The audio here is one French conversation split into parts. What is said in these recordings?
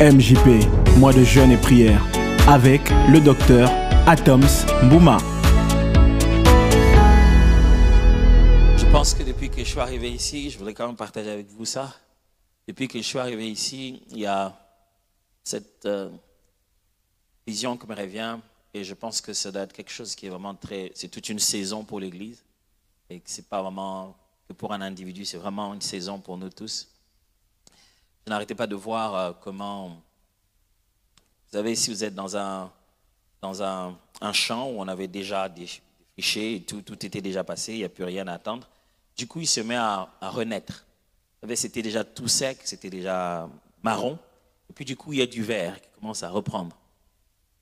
MJP, mois de jeûne et prière, avec le docteur Atoms Bouma. Je pense que depuis que je suis arrivé ici, je voudrais quand même partager avec vous ça. Depuis que je suis arrivé ici, il y a cette euh, vision qui me revient et je pense que ça doit être quelque chose qui est vraiment très... C'est toute une saison pour l'Église et que c'est pas vraiment que pour un individu, c'est vraiment une saison pour nous tous. Je n'arrêtais pas de voir euh, comment... Vous savez, si vous êtes dans un, dans un, champ où on avait déjà des et tout, tout était déjà passé, il n'y a plus rien à attendre, du coup, il se met à, renaître. Vous savez, c'était déjà tout sec, c'était déjà marron. Et puis du coup, il y a du vert qui commence à reprendre.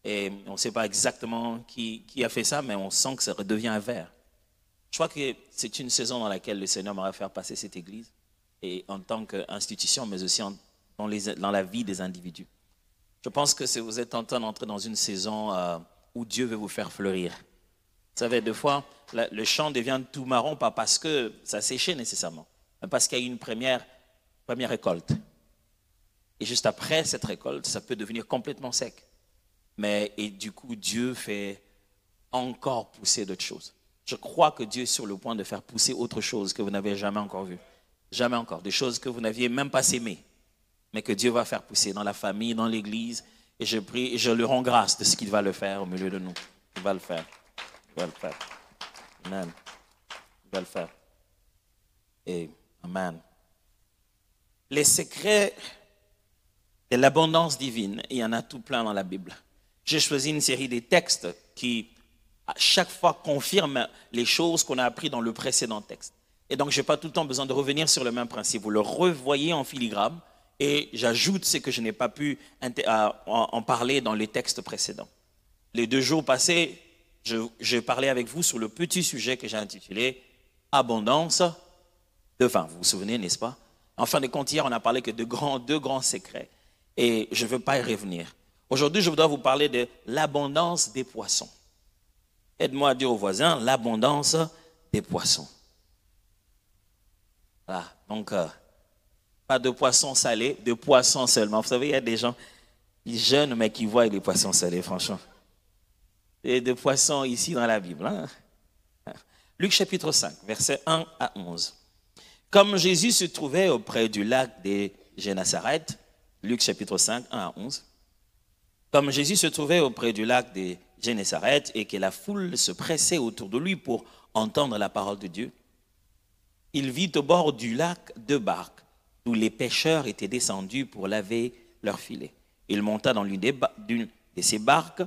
Et on ne sait pas exactement qui, qui, a fait ça, mais on sent que ça redevient un vert. Je crois que c'est une saison dans laquelle le Seigneur va faire passer cette Église, et en tant qu'institution, mais aussi dans, la vie des individus. Je pense que vous êtes en train d'entrer dans une saison euh, où Dieu veut vous faire fleurir. Vous savez, des fois, le champ devient tout marron, pas parce que ça séché nécessairement, mais parce qu'il y a eu une première, première récolte. Et juste après cette récolte, ça peut devenir complètement sec. Mais, et du coup, Dieu fait encore pousser d'autres choses. Je crois que Dieu est sur le point de faire pousser autre chose que vous n'avez jamais encore vu. Jamais encore. Des choses que vous n'aviez même pas aimées, mais que Dieu va faire pousser dans la famille, dans l'église. Et je prie et je lui rends grâce de ce qu'il va le faire au milieu de nous. Il va le faire. Il va le faire. Amen. Il va le faire. Et Amen. Les secrets de l'abondance divine, il y en a tout plein dans la Bible. J'ai choisi une série de textes qui, à chaque fois, confirment les choses qu'on a apprises dans le précédent texte. Et donc, je n'ai pas tout le temps besoin de revenir sur le même principe. Vous le revoyez en filigrane et j'ajoute ce que je n'ai pas pu en parler dans les textes précédents. Les deux jours passés, je, je parlais avec vous sur le petit sujet que j'ai intitulé Abondance de vin. Vous vous souvenez, n'est-ce pas? En fin de compte, hier, on a parlé que de grands, deux grands secrets et je ne veux pas y revenir. Aujourd'hui, je voudrais vous parler de l'abondance des poissons. Aide-moi à dire aux voisins l'abondance des poissons. Voilà, donc euh, pas de poissons salés, de poissons seulement. Vous savez, il y a des gens qui jeunes mais qui voient les poissons salés, franchement. Et de poissons ici dans la Bible. Hein? Luc chapitre 5, versets 1 à 11. Comme Jésus se trouvait auprès du lac des Génazareth, Luc chapitre 5, 1 à 11. Comme Jésus se trouvait auprès du lac de Génézareth et que la foule se pressait autour de lui pour entendre la parole de Dieu, il vit au bord du lac deux barques où les pêcheurs étaient descendus pour laver leurs filets. Il monta dans l'une de ces barques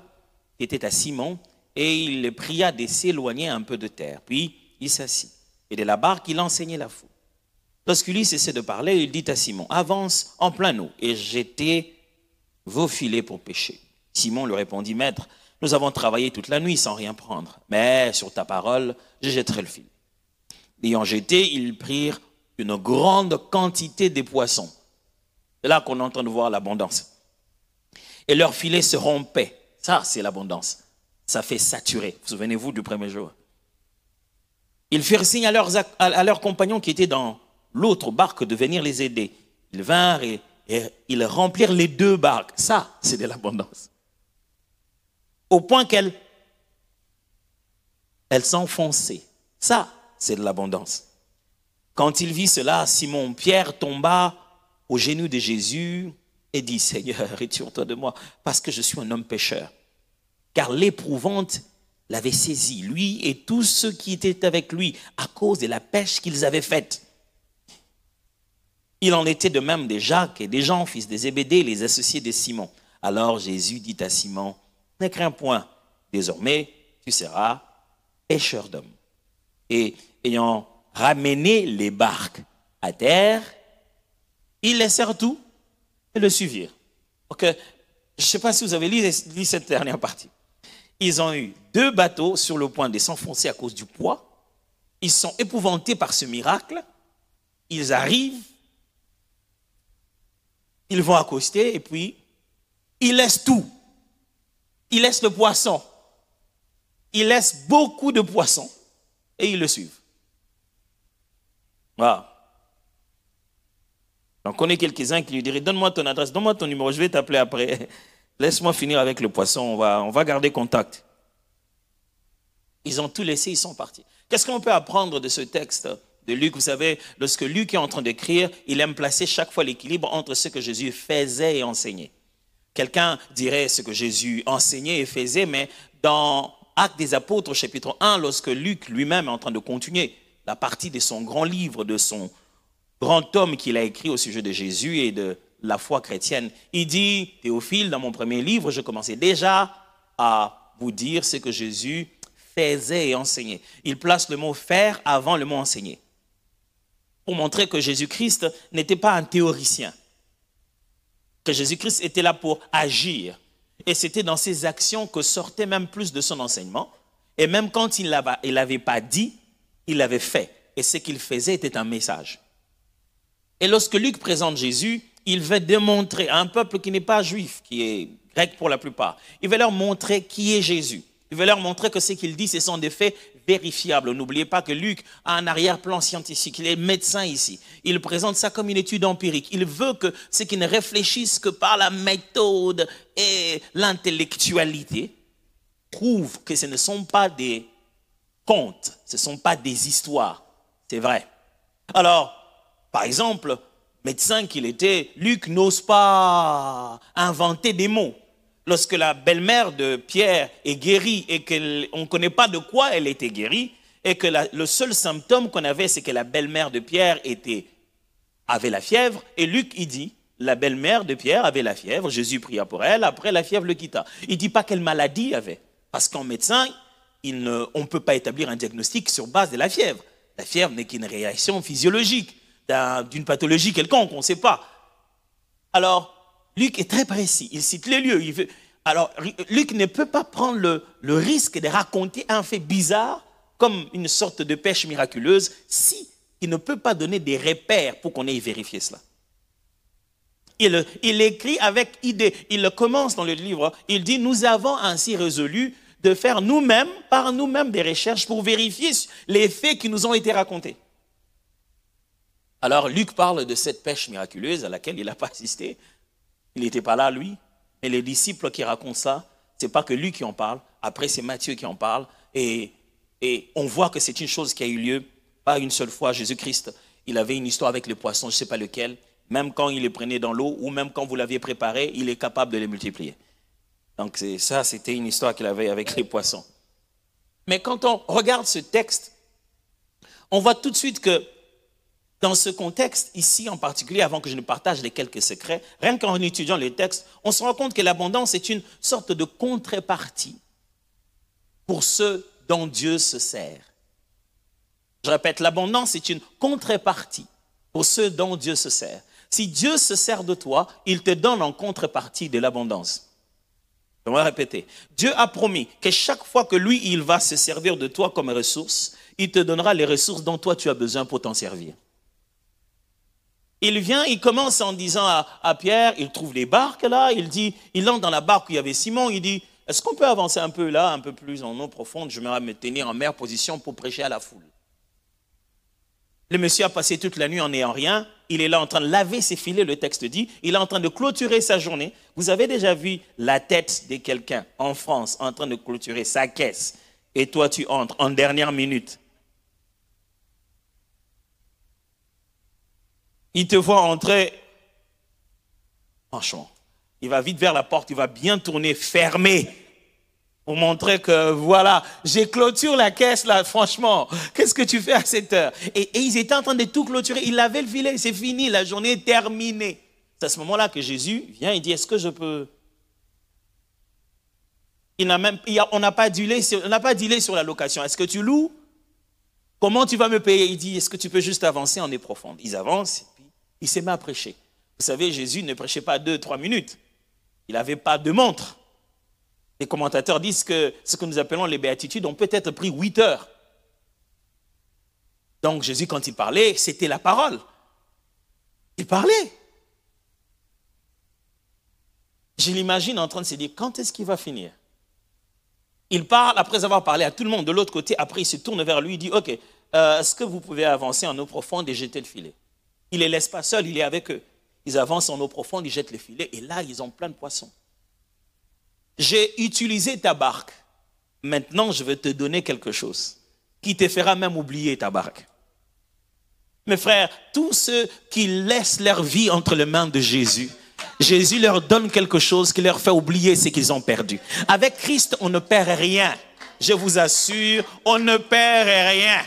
qui était à Simon et il le pria de s'éloigner un peu de terre. Puis il s'assit et de la barque il enseignait la foule. Lorsqu'il cessait de parler, il dit à Simon, avance en plein eau et jetez vos filets pour pêcher. Simon lui répondit, Maître, nous avons travaillé toute la nuit sans rien prendre, mais sur ta parole, je jetterai le fil. L'ayant jeté, ils prirent une grande quantité de poissons. C'est là qu'on entend de voir l'abondance. Et leurs filets se rompaient. Ça, c'est l'abondance. Ça fait saturer. Vous souvenez-vous du premier jour Ils firent signe à leurs, à leurs compagnons qui étaient dans l'autre barque de venir les aider. Ils vinrent et, ils remplirent les deux barques. Ça, c'est de l'abondance. Au point qu'elles elles s'enfonçaient. Ça, c'est de l'abondance. Quand il vit cela, Simon-Pierre tomba aux genoux de Jésus et dit, Seigneur, retire-toi de moi, parce que je suis un homme pécheur. Car l'éprouvante l'avait saisi, lui et tous ceux qui étaient avec lui, à cause de la pêche qu'ils avaient faite. Il en était de même des Jacques et des Jean, fils des Zébédée, les associés de Simon. Alors Jésus dit à Simon, ne crains point, désormais tu seras pêcheur d'hommes. Et ayant ramené les barques à terre, ils laissèrent tout et le suivirent. je ne sais pas si vous avez lu, lu cette dernière partie. Ils ont eu deux bateaux sur le point de s'enfoncer à cause du poids. Ils sont épouvantés par ce miracle. Ils arrivent ils vont accoster et puis ils laissent tout. Ils laissent le poisson. Ils laissent beaucoup de poissons et ils le suivent. Voilà. J'en connais quelques-uns qui lui diraient Donne-moi ton adresse, donne-moi ton numéro, je vais t'appeler après. Laisse-moi finir avec le poisson, on va, on va garder contact. Ils ont tout laissé, ils sont partis. Qu'est-ce qu'on peut apprendre de ce texte de Luc? Vous savez, lorsque Luc est en train d'écrire, il aime placer chaque fois l'équilibre entre ce que Jésus faisait et enseignait. Quelqu'un dirait ce que Jésus enseignait et faisait, mais dans Actes des Apôtres, chapitre 1, lorsque Luc lui-même est en train de continuer la partie de son grand livre, de son grand tome qu'il a écrit au sujet de Jésus et de la foi chrétienne. Il dit, Théophile, dans mon premier livre, je commençais déjà à vous dire ce que Jésus faisait et enseignait. Il place le mot faire avant le mot enseigner. Pour montrer que Jésus-Christ n'était pas un théoricien. Que Jésus-Christ était là pour agir. Et c'était dans ses actions que sortait même plus de son enseignement. Et même quand il ne l'avait pas dit, il l'avait fait. Et ce qu'il faisait était un message. Et lorsque Luc présente Jésus, il veut démontrer à un peuple qui n'est pas juif, qui est grec pour la plupart, il veut leur montrer qui est Jésus. Il veut leur montrer que ce qu'il dit, ce sont des faits vérifiables. N'oubliez pas que Luc a un arrière-plan scientifique. Il est médecin ici. Il présente ça comme une étude empirique. Il veut que ceux qui ne réfléchissent que par la méthode et l'intellectualité prouvent que ce ne sont pas des contes, ce ne sont pas des histoires. C'est vrai. Alors, par exemple, médecin qu'il était, Luc n'ose pas inventer des mots. Lorsque la belle-mère de Pierre est guérie et qu'on ne connaît pas de quoi elle était guérie, et que le seul symptôme qu'on avait, c'est que la belle-mère de Pierre avait la fièvre, et Luc, il dit, la belle-mère de Pierre avait la fièvre, Jésus pria pour elle, après la fièvre le quitta. Il ne dit pas quelle maladie il avait, parce qu'en médecin, on ne peut pas établir un diagnostic sur base de la fièvre. La fièvre n'est qu'une réaction physiologique d'une pathologie quelconque, on ne sait pas. Alors, Luc est très précis, il cite les lieux. Il veut... Alors, Luc ne peut pas prendre le, risque de raconter un fait bizarre comme une sorte de pêche miraculeuse si il ne peut pas donner des repères pour qu'on ait vérifié cela. Il écrit avec idée. Il commence dans le livre. Il dit, nous avons ainsi résolu de faire nous-mêmes, par nous-mêmes, des recherches pour vérifier les faits qui nous ont été racontés. Alors Luc parle de cette pêche miraculeuse à laquelle il n'a pas assisté. Il n'était pas là, lui. Mais les disciples qui racontent ça, ce n'est pas que Luc qui en parle. Après, c'est Matthieu qui en parle. Et, et on voit que c'est une chose qui a eu lieu, pas une seule fois. Jésus-Christ, il avait une histoire avec les poissons, je ne sais pas lequel. Même quand il les prenait dans l'eau ou même quand vous l'aviez préparé, il est capable de les multiplier. Donc ça, c'était une histoire qu'il avait avec les poissons. Mais quand on regarde ce texte, on voit tout de suite que dans ce contexte, ici en particulier, avant que je ne partage les quelques secrets, rien qu'en étudiant les textes, on se rend compte que l'abondance est une sorte de contrepartie pour ceux dont Dieu se sert. Je répète, l'abondance est une contrepartie pour ceux dont Dieu se sert. Si Dieu se sert de toi, il te donne en contrepartie de l'abondance. Je vais répéter. Dieu a promis que chaque fois que lui, il va se servir de toi comme ressource, il te donnera les ressources dont toi tu as besoin pour t'en servir. Il vient, il commence en disant à, Pierre, il trouve les barques là, il dit, il entre dans la barque où il y avait Simon, il dit, est-ce qu'on peut avancer un peu là, un peu plus en eau profonde, je vais me tenir en meilleure position pour prêcher à la foule. Le monsieur a passé toute la nuit en n'ayant rien, il est là en train de laver ses filets, le texte dit, il est en train de clôturer sa journée. Vous avez déjà vu la tête de quelqu'un en France en train de clôturer sa caisse, et toi tu entres en dernière minute il te voit entrer, franchement, il va vite vers la porte, il va bien tourner, fermer, pour montrer que voilà, j'ai clôturé la caisse là, franchement, qu'est-ce que tu fais à cette heure? Et, ils étaient en train de tout clôturer, il avait le filet, c'est fini, la journée est terminée. C'est à ce moment-là que Jésus vient et dit, est-ce que je peux... Il n'a même, on n'a pas dilé sur la location. Est-ce que tu loues? Comment tu vas me payer? Il dit, est-ce que tu peux juste avancer en est profonde? Ils avancent, il s'est mis à prêcher. Vous savez, Jésus ne prêchait pas deux, trois minutes. Il n'avait pas de montre. Les commentateurs disent que ce que nous appelons les béatitudes ont peut-être pris huit heures. Donc Jésus, quand il parlait, c'était la parole. Il parlait. Je l'imagine en train de se dire, quand est-ce qu'il va finir? Il parle, après avoir parlé à tout le monde de l'autre côté, après il se tourne vers lui, il dit, OK, euh, est-ce que vous pouvez avancer en eau profonde et jeter le filet? Il ne les laisse pas seuls, il est avec eux. Ils avancent en eau profonde, ils jettent les filets, et là, ils ont plein de poissons. J'ai utilisé ta barque. Maintenant, je vais te donner quelque chose qui te fera même oublier ta barque. Mes frères, tous ceux qui laissent leur vie entre les mains de Jésus, Jésus leur donne quelque chose qui leur fait oublier ce qu'ils ont perdu. Avec Christ, on ne perd rien. Je vous assure, on ne perd rien.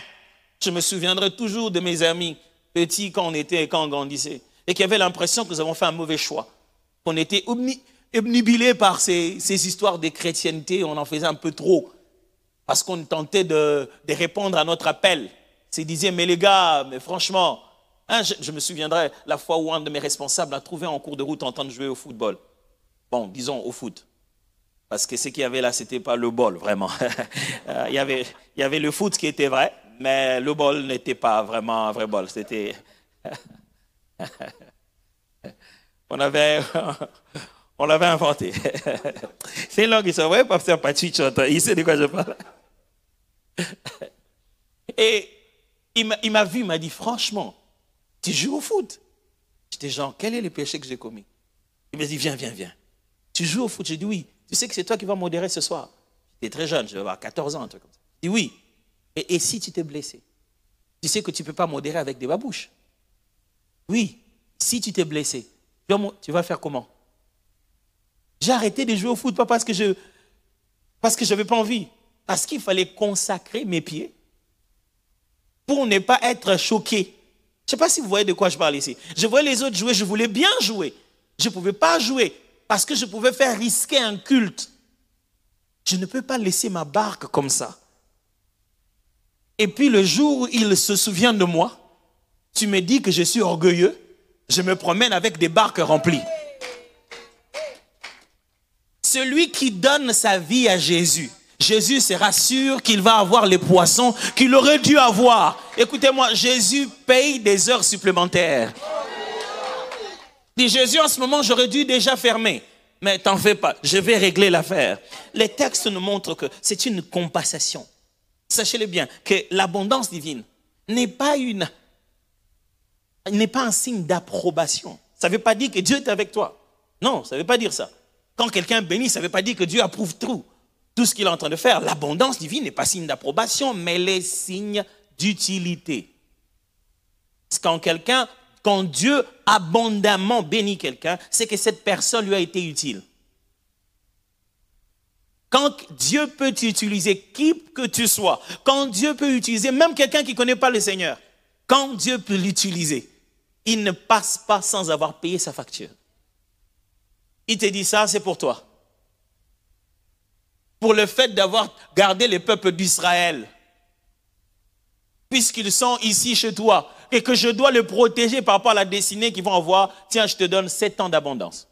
Je me souviendrai toujours de mes amis petits quand on était, quand on grandissait, et qui avaient l'impression que nous avons fait un mauvais choix. Qu'on était obnubilés par ces, histoires de chrétienté, on en faisait un peu trop, parce qu'on tentait de, répondre à notre appel. Ils disaient, mais les gars, mais franchement, hein, je, me souviendrai la fois où un de mes responsables a trouvé en cours de route en train de jouer au football. Bon, disons au foot. Parce que ce qu'il y avait là, ce n'était pas le bol, vraiment. Euh, il, il y avait le foot qui était vrai, mais le bol n'était pas vraiment un vrai bol. C'était. on avait. On l'avait inventé. C'est une langue qui se voit, pasteur Patrick il sait de quoi je parle. Et il m'a vu, il m'a dit, franchement, tu joues au foot? J'étais genre, quel est le péché que j'ai commis? Il m'a dit, viens, viens, viens. Tu joues au foot? J'ai dit, oui. Tu sais que c'est toi qui vas modérer ce soir? J'étais très jeune, je vais avoir 14 ans, un truc comme ça. Il dit, oui. Et, si tu t'es blessé Tu sais que tu ne peux pas modérer avec des babouches. Oui. Si tu t'es blessé, tu vas faire comment? J'ai arrêté de jouer au foot, pas parce que je parce que je n'avais pas envie, parce qu'il fallait consacrer mes pieds pour ne pas être choqué. Je ne sais pas si vous voyez de quoi je parle ici. Je voyais les autres jouer, je voulais bien jouer. Je ne pouvais pas jouer parce que je pouvais faire risquer un culte. Je ne peux pas laisser ma barque comme ça. Et puis le jour où il se souvient de moi, tu me dis que je suis orgueilleux, je me promène avec des barques remplies. Celui qui donne sa vie à Jésus, Jésus sera sûr qu'il va avoir les poissons qu'il aurait dû avoir. Écoutez-moi, Jésus paye des heures supplémentaires. Dit Jésus, en ce moment, j'aurais dû déjà fermer. Mais t'en fais pas, je vais régler l'affaire. Les textes nous montrent que c'est une compensation. Sachez-le bien, que l'abondance divine n'est pas une, n'est pas un signe d'approbation. Ça ne veut pas dire que Dieu est avec toi. Non, ça ne veut pas dire ça. Quand quelqu'un bénit, ça ne veut pas dire que Dieu approuve tout. Tout ce qu'il est en train de faire, l'abondance divine n'est pas signe d'approbation, mais les signes d'utilité. Quand quelqu'un, quand Dieu abondamment bénit quelqu'un, c'est que cette personne lui a été utile. Quand Dieu peut t'utiliser, qui que tu sois, quand Dieu peut utiliser même quelqu'un qui ne connaît pas le Seigneur, quand Dieu peut l'utiliser, il ne passe pas sans avoir payé sa facture. Il te dit ça, c'est pour toi. Pour le fait d'avoir gardé les peuples d'Israël. Puisqu'ils sont ici chez toi et que je dois le protéger par rapport à la destinée qu'ils vont avoir, tiens, je te donne sept ans d'abondance.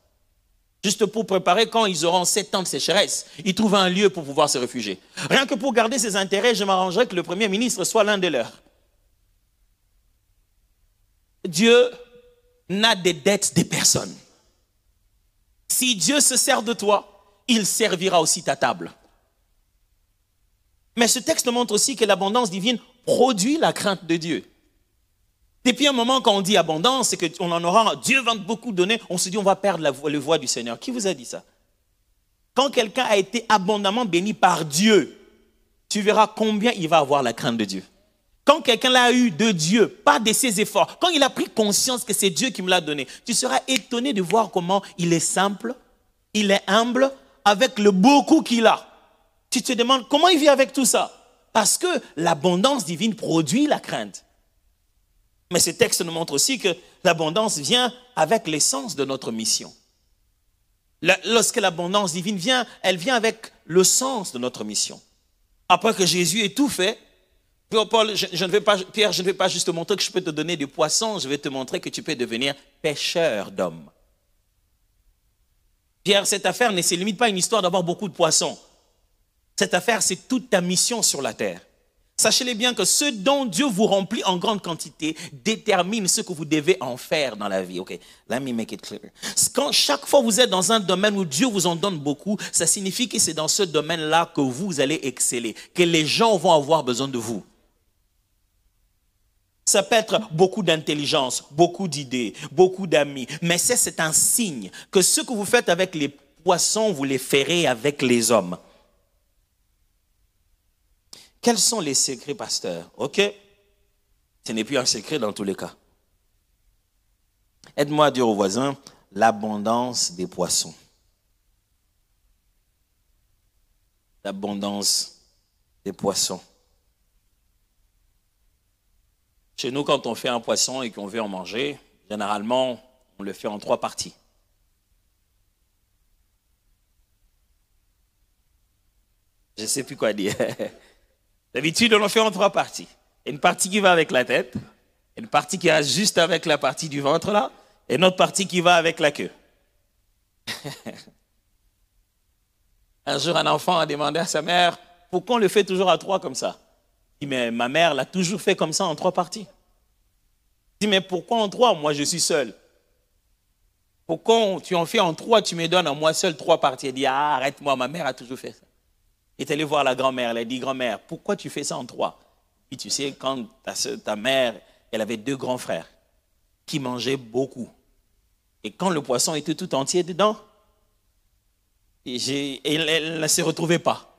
Juste pour préparer quand ils auront sept ans de sécheresse, ils trouvent un lieu pour pouvoir se réfugier. Rien que pour garder ses intérêts, je m'arrangerai que le Premier ministre soit l'un de leurs. Dieu n'a des dettes des personnes. Si Dieu se sert de toi, il servira aussi ta table. Mais ce texte montre aussi que l'abondance divine produit la crainte de Dieu. Depuis un moment, quand on dit abondance, c'est qu'on en aura, Dieu va beaucoup donner, on se dit on va perdre la le du Seigneur. Qui vous a dit ça? Quand quelqu'un a été abondamment béni par Dieu, tu verras combien il va avoir la crainte de Dieu. Quand quelqu'un l'a eu de Dieu, pas de ses efforts, quand il a pris conscience que c'est Dieu qui me l'a donné, tu seras étonné de voir comment il est simple, il est humble, avec le beaucoup qu'il a. Tu te demandes comment il vit avec tout ça? Parce que l'abondance divine produit la crainte. Mais ce texte nous montre aussi que l'abondance vient avec l'essence de notre mission. Lorsque l'abondance divine vient, elle vient avec le sens de notre mission. Après que Jésus ait tout fait, Pierre, je ne vais pas juste te montrer que je peux te donner des poissons, je vais te montrer que tu peux devenir pêcheur d'hommes. Pierre, cette affaire ne se limite pas à une histoire d'avoir beaucoup de poissons. Cette affaire, c'est toute ta mission sur la terre. Sachez-le bien que ce dont Dieu vous remplit en grande quantité détermine ce que vous devez en faire dans la vie. Ok, let me make it clear. Quand chaque fois vous êtes dans un domaine où Dieu vous en donne beaucoup, ça signifie que c'est dans ce domaine-là que vous allez exceller, que les gens vont avoir besoin de vous. Ça peut être beaucoup d'intelligence, beaucoup d'idées, beaucoup d'amis. Mais c'est un signe que ce que vous faites avec les poissons, vous les ferez avec les hommes. Quels sont les secrets, pasteur? Ok, ce n'est plus un secret dans tous les cas. Aide-moi à dire aux voisins l'abondance des poissons. L'abondance des poissons. Chez nous, quand on fait un poisson et qu'on veut en manger, généralement, on le fait en trois parties. Je ne sais plus quoi dire. D'habitude, on le fait en trois parties. Une partie qui va avec la tête, une partie qui va juste avec la partie du ventre là, et une autre partie qui va avec la queue. un jour, un enfant a demandé à sa mère, pourquoi on le fait toujours à trois comme ça? Il dit, mais ma mère l'a toujours fait comme ça en trois parties. Il dit, mais pourquoi en trois? Moi, je suis seul. Pourquoi tu en fais en trois, tu me donnes à moi seul trois parties? Il dit, ah, arrête-moi, ma mère a toujours fait ça. Est allé voir la grand-mère, elle a dit, grand-mère, pourquoi tu fais ça en trois? Et tu sais, quand ta, ta mère, elle avait deux grands frères qui mangeaient beaucoup. Et quand le poisson était tout entier dedans, et elle ne se retrouvait pas.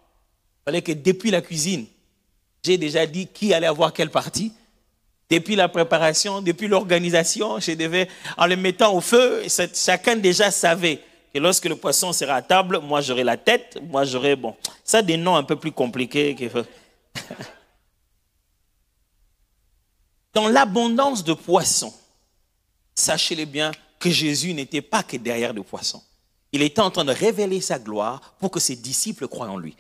Il fallait que depuis la cuisine, j'ai déjà dit qui allait avoir quelle partie. Depuis la préparation, depuis l'organisation, je devais, en le mettant au feu, chacun déjà savait que lorsque le poisson sera à table, moi j'aurai la tête, moi j'aurai, bon, ça des noms un peu plus compliqués. Dans l'abondance de poissons, sachez-le bien que Jésus n'était pas que derrière le poisson. Il était en train de révéler sa gloire pour que ses disciples croient en lui.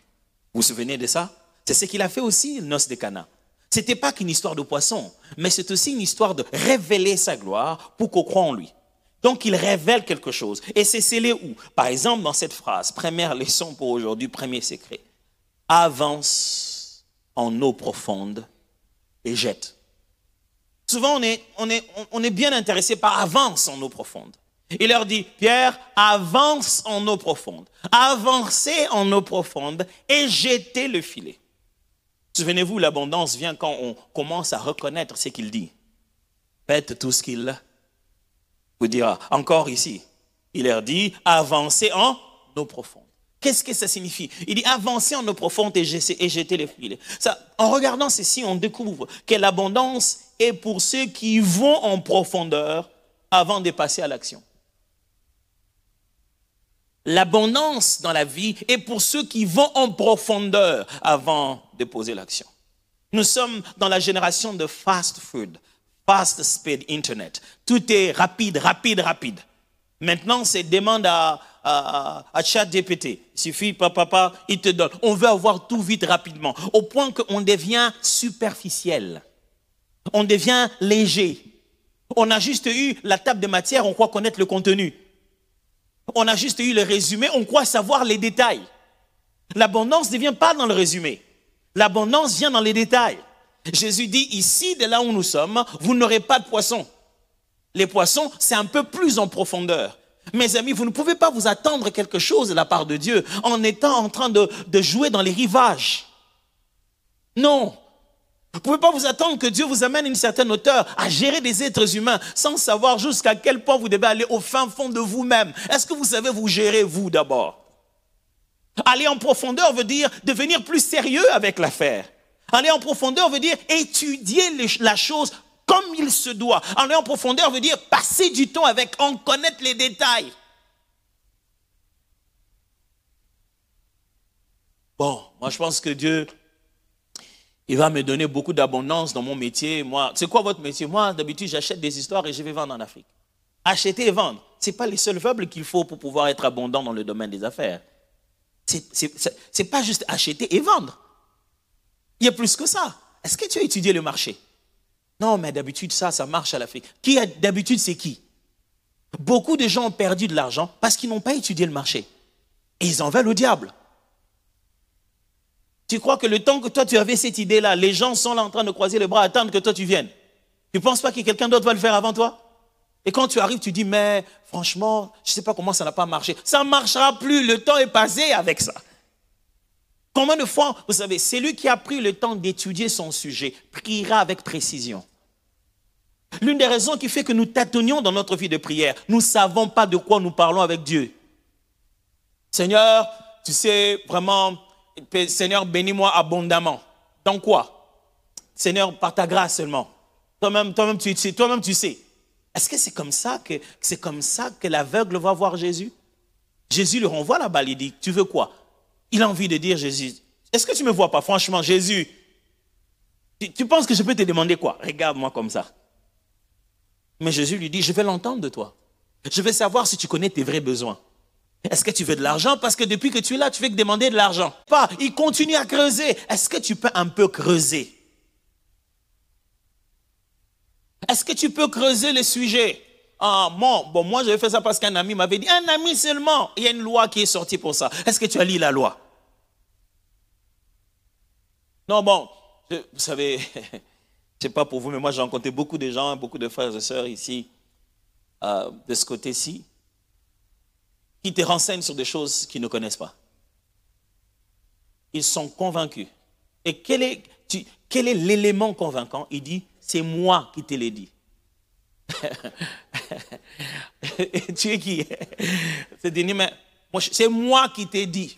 Vous vous souvenez de ça? C'est ce qu'il a fait aussi, le noce de Cana. Ce n'était pas qu'une histoire de poisson, mais c'est aussi une histoire de révéler sa gloire pour qu'on croit en lui. Donc il révèle quelque chose. Et c'est scellé où? Par exemple, dans cette phrase, première leçon pour aujourd'hui, premier secret. Avance en eau profonde et jette. Souvent, on est, bien intéressé par avance en eau profonde. Il leur dit, Pierre, avance en eau profonde. Avancez en eau profonde et jetez le filet. Souvenez-vous, l'abondance vient quand on commence à reconnaître ce qu'il dit. Faites tout ce qu'il vous dira. Encore ici, il leur dit, avancez en eau profonde. Qu'est-ce que ça signifie? Il dit avancez en eau profonde et jetez les filets. En regardant ceci, on découvre que l'abondance est pour ceux qui vont en profondeur avant de passer à l'action. L'abondance dans la vie est pour ceux qui vont en profondeur avant de poser l'action. Nous sommes dans la génération de fast food, fast speed internet. Tout est rapide, rapide, rapide. Maintenant, c'est demande à, à, à chat DPT. Il suffit, papa, papa, il te donne. On veut avoir tout vite, rapidement. Au point qu'on devient superficiel. On devient léger. On a juste eu la table de matière, on croit connaître le contenu. On a juste eu le résumé, on croit savoir les détails. L'abondance ne vient pas dans le résumé. L'abondance vient dans les détails. Jésus dit, ici, de là où nous sommes, vous n'aurez pas de poissons. Les poissons, c'est un peu plus en profondeur. Mes amis, vous ne pouvez pas vous attendre quelque chose de la part de Dieu en étant en train de, de jouer dans les rivages. Non, vous ne pouvez pas vous attendre que Dieu vous amène à une certaine hauteur à gérer des êtres humains sans savoir jusqu'à quel point vous devez aller au fin fond de vous-même. Est-ce que vous savez vous gérer vous d'abord? Aller en profondeur veut dire devenir plus sérieux avec l'affaire. Aller en profondeur veut dire étudier la chose comme il se doit. Aller en profondeur veut dire passer du temps avec, en connaître les détails. Bon, moi je pense que Dieu il va me donner beaucoup d'abondance dans mon métier. Moi, c'est quoi votre métier? Moi, d'habitude, j'achète des histoires et je vais vendre en Afrique. Acheter et vendre, ce n'est pas les seuls verbes qu'il faut pour pouvoir être abondant dans le domaine des affaires. Ce n'est pas juste acheter et vendre. Il y a plus que ça. Est-ce que tu as étudié le marché? Non, mais d'habitude, ça, ça marche à l'Afrique. Qui d'habitude, c'est qui? Beaucoup de gens ont perdu de l'argent parce qu'ils n'ont pas étudié le marché. Et ils en veulent au diable. Tu crois que le temps que toi tu avais cette idée-là, les gens sont là en train de croiser les bras, attendre que toi tu viennes. Tu ne penses pas que quelqu'un d'autre va le faire avant toi? Et quand tu arrives, tu dis, mais franchement, je ne sais pas comment ça n'a pas marché. Ça ne marchera plus, le temps est passé avec ça. Combien de fois, vous savez, c'est lui qui a pris le temps d'étudier son sujet, priera avec précision. L'une des raisons qui fait que nous tâtonnions dans notre vie de prière, nous ne savons pas de quoi nous parlons avec Dieu. Seigneur, tu sais vraiment, Seigneur, bénis-moi abondamment. Dans quoi? Seigneur, par ta grâce seulement. Toi-même, toi-même, tu sais, toi-même, tu sais. Est-ce que c'est comme ça que c'est comme ça que l'aveugle va voir Jésus? Jésus le renvoie là-bas, il dit, tu veux quoi? Il a envie de dire, Jésus, est-ce que tu ne me vois pas? Franchement, Jésus, tu penses que je peux te demander quoi? Regarde-moi comme ça. Mais Jésus lui dit, je vais l'entendre de toi. Je vais savoir si tu connais tes vrais besoins. Est-ce que tu veux de l'argent? Parce que depuis que tu es là, tu fais que demander de l'argent. Pas, il continue à creuser. Est-ce que tu peux un peu creuser? Est-ce que tu peux creuser le sujet? Ah, bon, bon, moi, je fait ça parce qu'un ami m'avait dit, un ami seulement. Il y a une loi qui est sortie pour ça. Est-ce que tu as lu la loi? Non, bon, vous savez, sais pas pour vous, mais moi j'ai rencontré beaucoup de gens, beaucoup de frères et sœurs ici, euh, de ce côté-ci, qui te renseignent sur des choses qu'ils ne connaissent pas. Ils sont convaincus. Et quel est, quel est l'élément convaincant? Il dit, c'est moi qui te l'ai dit. tu es qui? C'est moi qui t'ai dit.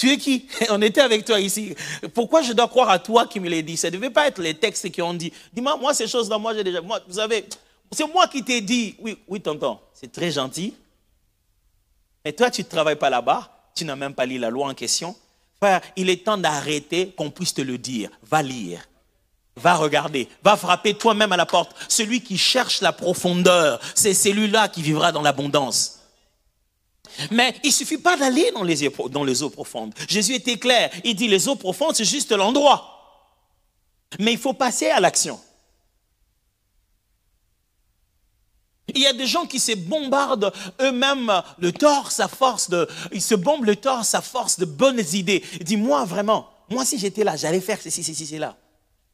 Tu es qui? On était avec toi ici. Pourquoi je dois croire à toi qui me l'as dit? Ça ne devait pas être les textes qui ont dit. Dis-moi, moi, ces choses-là, moi, j'ai déjà. Moi, vous savez, c'est moi qui t'ai dit. Oui, oui, tonton, c'est très gentil. Mais toi, tu ne travailles pas là-bas. Tu n'as même pas lu la loi en question. Il est temps d'arrêter qu'on puisse te le dire. Va lire. Va regarder, va frapper toi-même à la porte. Celui qui cherche la profondeur, c'est celui-là qui vivra dans l'abondance. Mais il ne suffit pas d'aller dans les, eaux profondes. Jésus était clair. Il dit les eaux profondes, c'est juste l'endroit. Mais il faut passer à l'action. Il y a des gens qui se bombardent eux-mêmes le torse à force de, ils se bombent le torse à force de bonnes idées. Dis-moi vraiment, moi si j'étais là, j'allais faire ceci, ceci, ceci, là.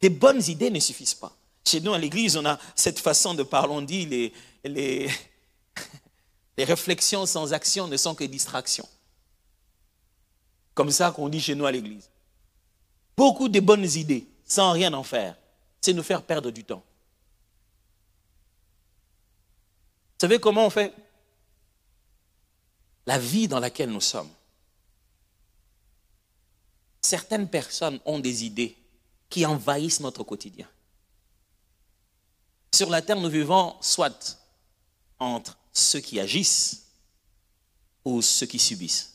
Des bonnes idées ne suffisent pas. Chez nous à l'église, on a cette façon de parler, on dit les, les réflexions sans action ne sont que distractions. Comme ça qu'on dit chez nous à l'église. Beaucoup de bonnes idées sans rien en faire, c'est nous faire perdre du temps. Vous savez comment on fait? La vie dans laquelle nous sommes. Certaines personnes ont des idées qui envahissent notre quotidien. Sur la terre, nous vivons soit entre ceux qui agissent ou ceux qui subissent.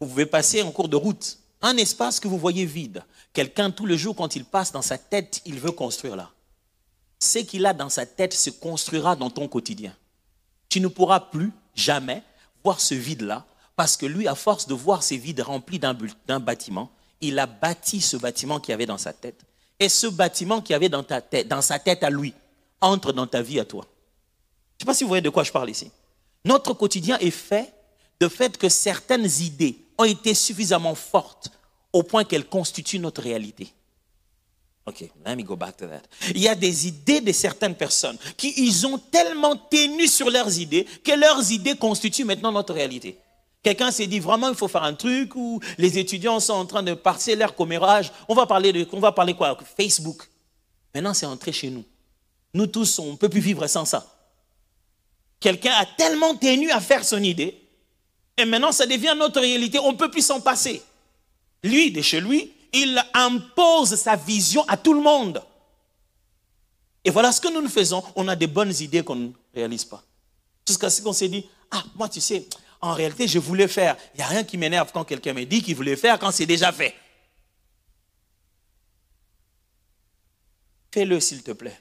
Vous pouvez passer en cours de route un espace que vous voyez vide. Quelqu'un, tout le jour, quand il passe dans sa tête, il veut construire là. Ce qu'il a dans sa tête se construira dans ton quotidien. Tu ne pourras plus jamais voir ce vide-là, parce que lui, à force de voir ces vides remplis d'un bâtiment, il a bâti ce bâtiment qu'il avait dans sa tête. Et ce bâtiment qu'il avait dans, ta tête, dans sa tête à lui entre dans ta vie à toi. Je ne sais pas si vous voyez de quoi je parle ici. Notre quotidien est fait de fait que certaines idées ont été suffisamment fortes au point qu'elles constituent notre réalité. Ok, let me go back to that. Il y a des idées de certaines personnes qui ils ont tellement tenu sur leurs idées que leurs idées constituent maintenant notre réalité. Quelqu'un s'est dit vraiment il faut faire un truc où les étudiants sont en train de passer leur commérage. On va parler de, on va parler quoi? Facebook. Maintenant c'est entré chez nous. Nous tous on peut plus vivre sans ça. Quelqu'un a tellement tenu à faire son idée, et maintenant ça devient notre réalité, on ne peut plus s'en passer. Lui, de chez lui, il impose sa vision à tout le monde. Et voilà ce que nous nous faisons, on a des bonnes idées qu'on ne réalise pas. Jusqu'à ce qu'on s'est dit, ah, moi tu sais, en réalité je voulais faire. Il n'y a rien qui m'énerve quand quelqu'un me dit qu'il voulait faire quand c'est déjà fait. Fais-le s'il te plaît.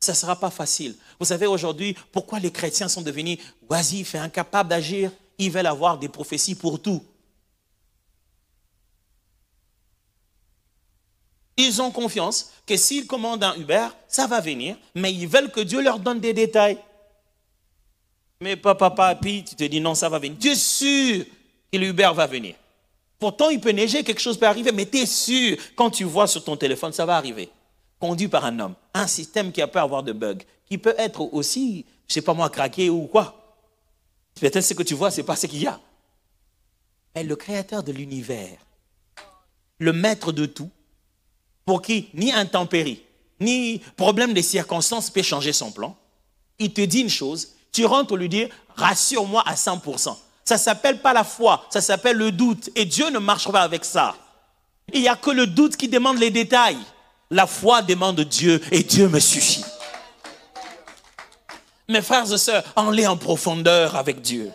Ça ne sera pas facile. Vous savez aujourd'hui pourquoi les chrétiens sont devenus oisifs et incapables d'agir? Ils veulent avoir des prophéties pour tout. Ils ont confiance que s'ils commandent un Uber, ça va venir, mais ils veulent que Dieu leur donne des détails. Mais papa, papi, tu te dis non, ça va venir. Tu es sûr que l'Uber va venir. Pourtant, il peut neiger, quelque chose peut arriver, mais tu es sûr, quand tu vois sur ton téléphone, ça va arriver conduit par un homme, un système qui a peut avoir de bugs, qui peut être aussi, je ne sais pas moi, craqué ou quoi. Peut-être ce que tu vois, ce n'est pas ce qu'il y a. Mais le créateur de l'univers, le maître de tout, pour qui ni intempérie, ni problème des circonstances peut changer son plan. Il te dit une chose, tu rentres pour lui dire, rassure-moi à 100%. Ça s'appelle pas la foi, ça s'appelle le doute. Et Dieu ne marche pas avec ça. Il n'y a que le doute qui demande les détails. La foi demande Dieu et Dieu me suffit. Mes frères et sœurs, allez en profondeur avec Dieu.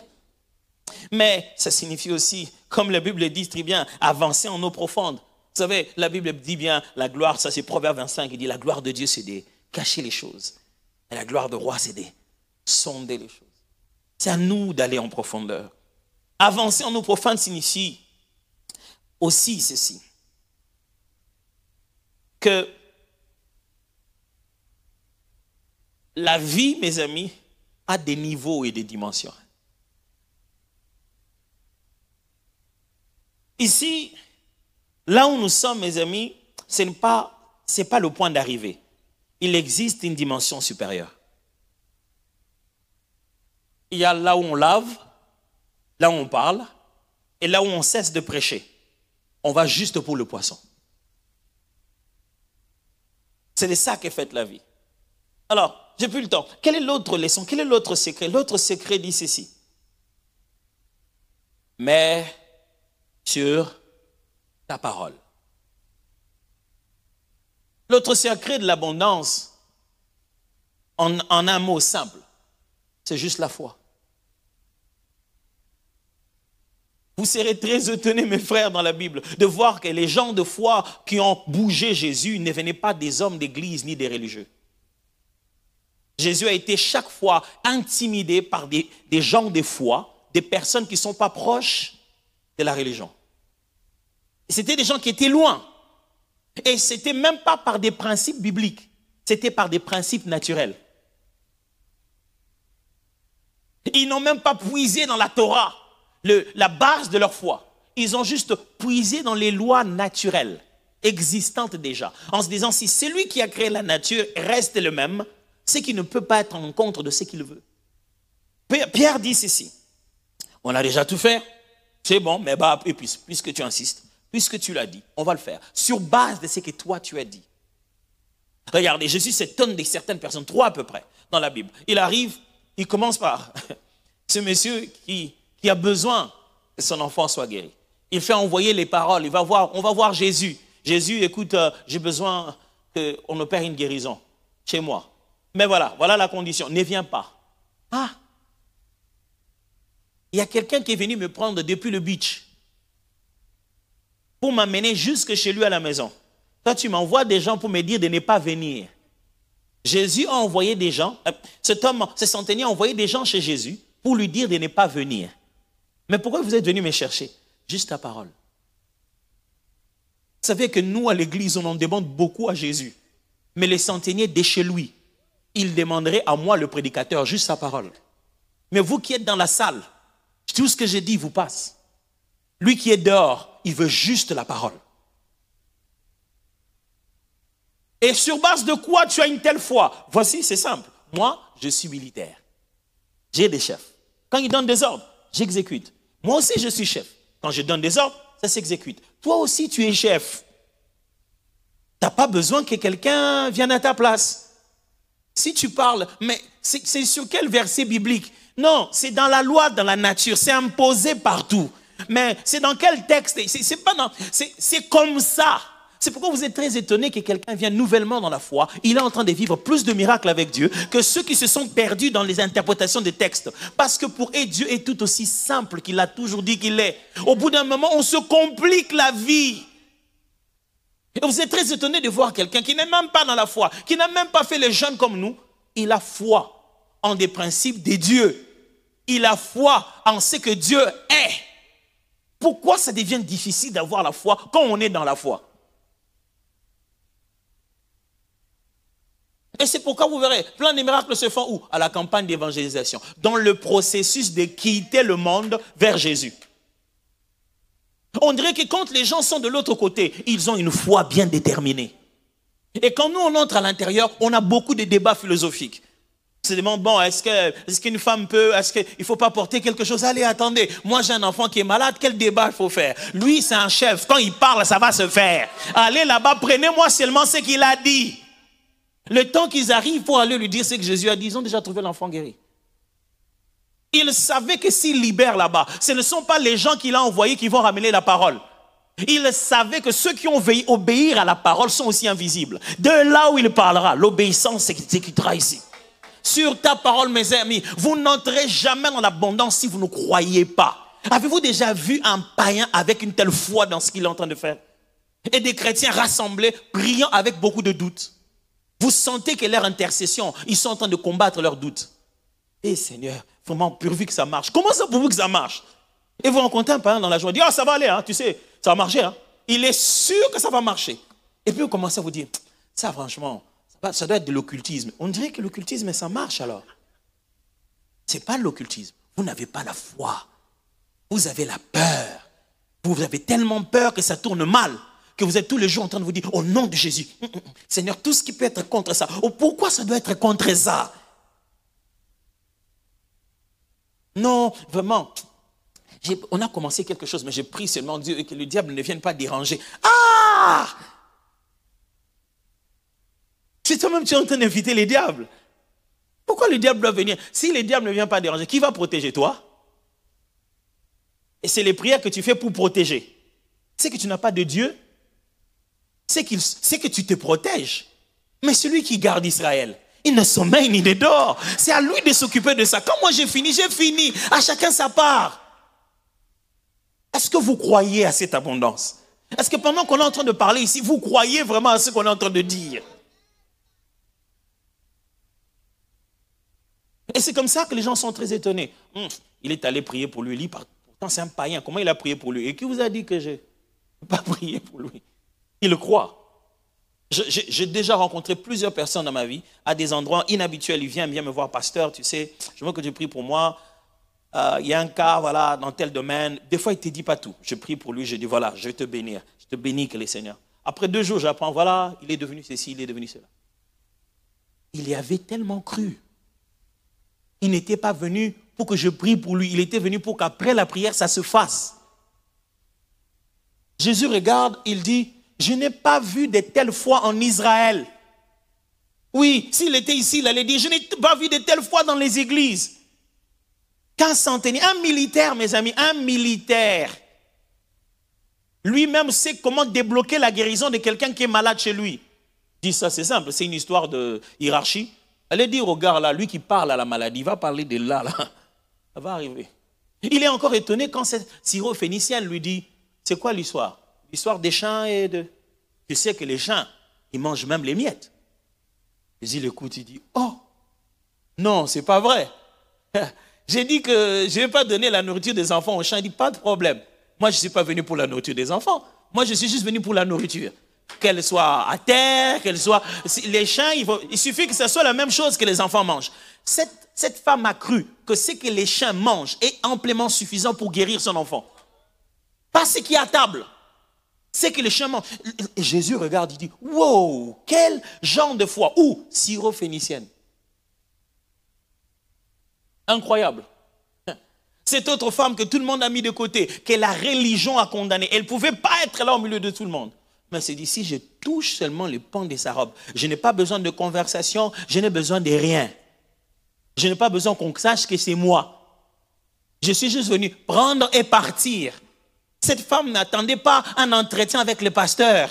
Mais ça signifie aussi, comme la Bible dit très bien, avancer en eau profonde. Vous savez, la Bible dit bien, la gloire, ça c'est Proverbe 25, il dit, la gloire de Dieu c'est de cacher les choses. Et la gloire de roi c'est de sonder les choses. C'est à nous d'aller en profondeur. Avancer en eau profonde signifie aussi ceci que la vie, mes amis, a des niveaux et des dimensions. Ici, là où nous sommes, mes amis, ce n'est pas, pas le point d'arrivée. Il existe une dimension supérieure. Il y a là où on lave, là où on parle, et là où on cesse de prêcher. On va juste pour le poisson. C'est de ça qu'est faite la vie. Alors, j'ai plus le temps. Quelle est l'autre leçon? Quel est l'autre secret? L'autre secret dit ceci. Mais sur ta parole. L'autre secret de l'abondance, en, en, un mot simple, c'est juste la foi. Vous serez très étonnés, mes frères, dans la Bible, de voir que les gens de foi qui ont bougé Jésus ne venaient pas des hommes d'église ni des religieux. Jésus a été chaque fois intimidé par des, gens de foi, des personnes qui ne sont pas proches de la religion. C'était des gens qui étaient loin. Et ce n'était même pas par des principes bibliques, c'était par des principes naturels. Ils n'ont même pas puisé dans la Torah la base de leur foi. Ils ont juste puisé dans les lois naturelles existantes déjà, en se disant si celui qui a créé la nature reste le même, c'est qu'il ne peut pas être en contre de ce qu'il veut. Pierre dit ceci. On a déjà tout fait. C'est bon, mais bah, puisque tu insistes, puisque tu l'as dit, on va le faire. Sur base de ce que toi tu as dit. Regardez, Jésus s'étonne de certaines personnes, trois à peu près, dans la Bible. Il arrive, il commence par ce monsieur qui qui a besoin que son enfant soit guéri. Il fait envoyer les paroles. Il va voir, on va voir Jésus. Jésus, écoute, euh, j'ai besoin qu'on opère une guérison chez moi. Mais voilà, voilà la condition. Ne viens pas. Ah, il y a quelqu'un qui est venu me prendre depuis le beach pour m'amener jusque chez lui à la maison. Toi, tu m'envoies des gens pour me dire de ne pas venir. Jésus a envoyé des gens, euh, cet homme, ce centenier a envoyé des gens chez Jésus pour lui dire de ne pas venir. Mais pourquoi vous êtes venu me chercher? Juste ta parole. Vous savez que nous, à l'église, on en demande beaucoup à Jésus. Mais les centeniers de chez lui, il demanderait à moi, le prédicateur, juste sa parole. Mais vous qui êtes dans la salle, tout ce que j'ai dit vous passe. Lui qui est dehors, il veut juste la parole. Et sur base de quoi tu as une telle foi? Voici, c'est simple. Moi, je suis militaire. J'ai des chefs. Quand ils donnent des ordres, j'exécute. Moi aussi, je suis chef. Quand je donne des ordres, ça s'exécute. Toi aussi, tu es chef. Tu n'as pas besoin que quelqu'un vienne à ta place. Si tu parles, mais c'est sur quel verset biblique? Non, c'est dans la loi, dans la nature, c'est imposé partout. Mais c'est dans quel texte? C'est pas c'est comme ça. C'est pourquoi vous êtes très étonné que quelqu'un vienne nouvellement dans la foi. Il est en train de vivre plus de miracles avec Dieu que ceux qui se sont perdus dans les interprétations des textes. Parce que pour eux, Dieu est tout aussi simple qu'il a toujours dit qu'il est. Au bout d'un moment, on se complique la vie. Et vous êtes très étonné de voir quelqu'un qui n'est même pas dans la foi, qui n'a même pas fait les jeunes comme nous. Il a foi en des principes de Dieu. Il a foi en ce que Dieu est. Pourquoi ça devient difficile d'avoir la foi quand on est dans la foi? Et c'est pourquoi vous verrez, plein de miracles se font où? À la campagne d'évangélisation, dans le processus de quitter le monde vers Jésus. On dirait que quand les gens sont de l'autre côté, ils ont une foi bien déterminée. Et quand nous, on entre à l'intérieur, on a beaucoup de débats philosophiques. se demande, bon, est-ce que, est-ce qu'une femme peut, est-ce qu'il faut pas porter quelque chose? Allez, attendez. Moi, j'ai un enfant qui est malade. Quel débat il faut faire? Lui, c'est un chef. Quand il parle, ça va se faire. Allez là-bas, prenez-moi seulement ce qu'il a dit. Le temps qu'ils arrivent pour aller lui dire ce que Jésus a dit, ils ont déjà trouvé l'enfant guéri. Il savait que s'il libère là-bas, ce ne sont pas les gens qu'il a envoyés qui vont ramener la parole. Il savait que ceux qui ont obéir à la parole sont aussi invisibles. De là où il parlera, l'obéissance s'exécutera ici. Sur ta parole, mes amis, vous n'entrez jamais dans l'abondance si vous ne croyez pas. Avez-vous déjà vu un païen avec une telle foi dans ce qu'il est en train de faire? Et des chrétiens rassemblés, priant avec beaucoup de doutes. Vous sentez que leur intercession, ils sont en train de combattre leurs doutes. Eh Seigneur, vraiment, pourvu que ça marche. Comment ça pourvu que ça marche? Et vous rencontrez un païen dans la joie, dit, ah, ça va aller, hein, tu sais, ça va marcher. Hein. Il est sûr que ça va marcher. Et puis vous commencez à vous dire, ça franchement, ça doit être de l'occultisme. On dirait que l'occultisme, ça marche alors. Ce n'est pas l'occultisme. Vous n'avez pas la foi. Vous avez la peur. Vous avez tellement peur que ça tourne mal que vous êtes tous les jours en train de vous dire au nom de Jésus, hum, hum, hum, Seigneur, tout ce qui peut être contre ça, oh, pourquoi ça doit être contre ça? Non, vraiment, on a commencé quelque chose, mais j'ai pris seulement Dieu et que le diable ne vienne pas déranger. Ah C'est toi-même tu es en train d'inviter les diables. Pourquoi le diable doit venir? Si le diable ne vient pas déranger, qui va protéger toi? Et c'est les prières que tu fais pour protéger. C'est que tu n'as pas de Dieu? C'est que tu te protèges. Mais celui qui garde Israël, il ne sommeille ni ne dort. C'est à lui de s'occuper de ça. Quand moi j'ai fini, j'ai fini. À chacun sa part. Est-ce que vous croyez à cette abondance? Est-ce que pendant qu'on est en train de parler ici, vous croyez vraiment à ce qu'on est en train de dire? Et c'est comme ça que les gens sont très étonnés. Hum, il est allé prier pour lui. pourtant, c'est un païen. Comment il a prié pour lui? Et qui vous a dit que je n'ai pas prié pour lui? Il le croit. J'ai déjà rencontré plusieurs personnes dans ma vie à des endroits inhabituels. Il vient, vient me voir, pasteur, tu sais, je veux que tu pries pour moi. Euh, il y a un cas, voilà, dans tel domaine. Des fois, il ne te dit pas tout. Je prie pour lui, je dis, voilà, je vais te bénir. Je te bénis que les Seigneur. Après deux jours, j'apprends, voilà, il est devenu ceci, il est devenu cela. Il y avait tellement cru. Il n'était pas venu pour que je prie pour lui. Il était venu pour qu'après la prière, ça se fasse. Jésus regarde, il dit, je n'ai pas vu de telle foi en Israël. Oui, s'il était ici, il allait dire, je n'ai pas vu de telle foi dans les églises. Qu'un centenaire, un militaire, mes amis, un militaire, lui-même sait comment débloquer la guérison de quelqu'un qui est malade chez lui. Dit ça, c'est simple, c'est une histoire de hiérarchie. Allez dire au gars là, lui qui parle à la maladie, il va parler de là, là. Ça va arriver. Il est encore étonné quand ce sirop phénicien lui dit, c'est quoi l'histoire? L'histoire des champs et de... Tu sais que les champs, ils mangent même les miettes. Jésus l'écoute, il dit, oh, non, c'est pas vrai. J'ai dit que je ne vais pas donner la nourriture des enfants aux champs. Il dit, pas de problème. Moi, je ne suis pas venu pour la nourriture des enfants. Moi, je suis juste venu pour la nourriture. Qu'elle soit à terre, qu'elle soit... Les champs, il, il, suffit que ce soit la même chose que les enfants mangent. Cette, cette femme a cru que ce que les chiens mangent est amplement suffisant pour guérir son enfant. Pas ce qui est à table. C'est que les chiens mangent. Jésus regarde, il dit, wow, quel genre de foi. Où Sirop phénicienne. Incroyable. Cette autre femme que tout le monde a mis de côté, que la religion a condamnée, elle ne pouvait pas être là au milieu de tout le monde. Mais c'est dit, si je touche seulement le pan de sa robe, je n'ai pas besoin de conversation, je n'ai besoin de rien. Je n'ai pas besoin qu'on sache que c'est moi. Je suis juste venu prendre et partir. Cette femme n'attendait pas un entretien avec le pasteur.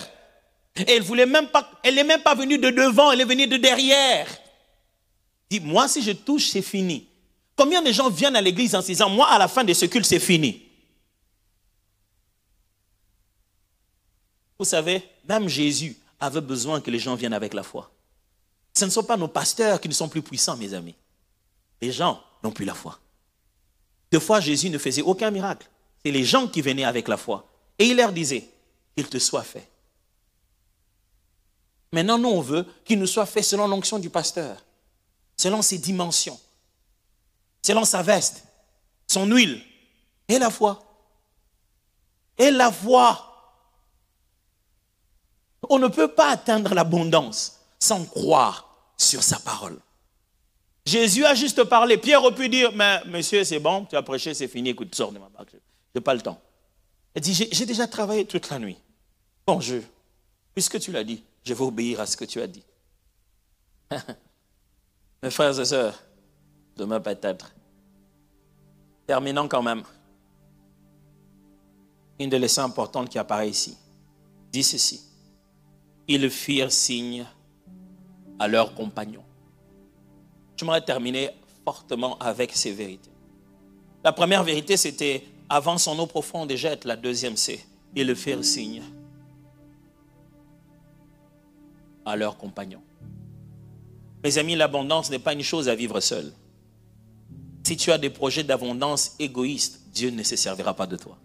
Elle voulait même pas, elle n'est même pas venue de devant, elle est venue de derrière. Dit, moi si je touche, c'est fini. Combien de gens viennent à l'église en se disant, moi, à la fin de ce culte, c'est fini? Vous savez, même Jésus avait besoin que les gens viennent avec la foi. Ce ne sont pas nos pasteurs qui ne sont plus puissants, mes amis. Les gens n'ont plus la foi. Deux fois, Jésus ne faisait aucun miracle. C'est les gens qui venaient avec la foi. Et il leur disait, qu'il te soit fait. Maintenant, nous, on veut qu'il nous soit fait selon l'onction du pasteur, selon ses dimensions selon sa veste, son huile et la foi. Et la foi. On ne peut pas atteindre l'abondance sans croire sur sa parole. Jésus a juste parlé. Pierre aurait pu dire, mais monsieur, c'est bon, tu as prêché, c'est fini, écoute, sors de ma barque. Je n'ai pas le temps. Il dit, j'ai déjà travaillé toute la nuit. Bon, je, puisque tu l'as dit, je vais obéir à ce que tu as dit. Mes frères et sœurs, demain peut-être. Terminons quand même. Une des leçons importantes qui apparaît ici dit ceci. Ils firent signe à leurs compagnons. J'aimerais terminer fortement avec ces vérités. La première vérité, c'était avance en eau profonde et jette. La deuxième, c'est ils firent signe à leurs compagnons. Mes amis, l'abondance n'est pas une chose à vivre seul. Si tu as des projets d'abondance égoïstes, Dieu ne se servira pas de toi.